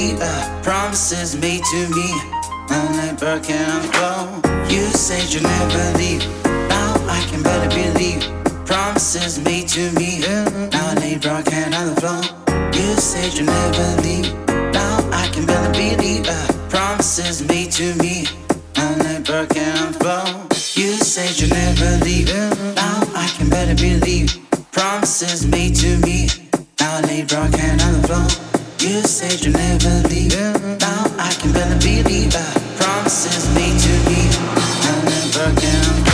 made, uh, promises made to me. I'm like, bird can I? You said you'll never leave. Now I can better believe. Promises made to me. Now I lay broadcast on the floor. You said you'll never leave. Now I can barely believe. Uh, promises made to me. I'm like, bird can I? You said you'll never leave. Now I can better believe. Promises made to me. Now I lay broken on the floor. You said you never leave. Now I can barely believe it. Promises made to be. I never can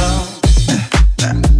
go.